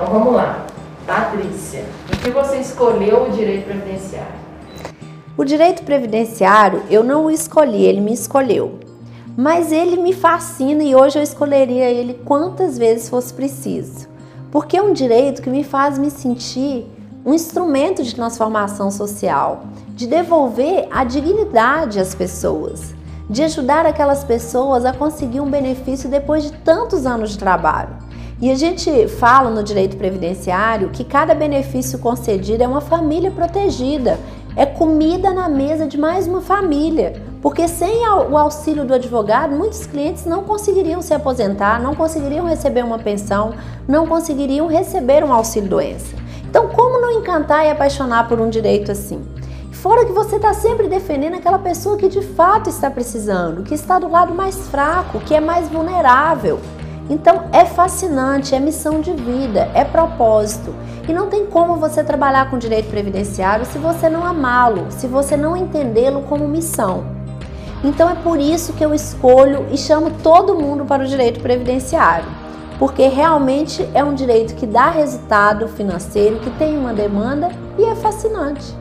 Então vamos lá. Patrícia, por que você escolheu o direito previdenciário? O direito previdenciário eu não o escolhi, ele me escolheu. Mas ele me fascina e hoje eu escolheria ele quantas vezes fosse preciso. Porque é um direito que me faz me sentir um instrumento de transformação social, de devolver a dignidade às pessoas, de ajudar aquelas pessoas a conseguir um benefício depois de tantos anos de trabalho. E a gente fala no direito previdenciário que cada benefício concedido é uma família protegida, é comida na mesa de mais uma família. Porque sem o auxílio do advogado, muitos clientes não conseguiriam se aposentar, não conseguiriam receber uma pensão, não conseguiriam receber um auxílio doença. Então, como não encantar e apaixonar por um direito assim? Fora que você está sempre defendendo aquela pessoa que de fato está precisando, que está do lado mais fraco, que é mais vulnerável. Então é fascinante, é missão de vida, é propósito. E não tem como você trabalhar com direito previdenciário se você não amá-lo, se você não entendê-lo como missão. Então é por isso que eu escolho e chamo todo mundo para o direito previdenciário, porque realmente é um direito que dá resultado financeiro, que tem uma demanda e é fascinante.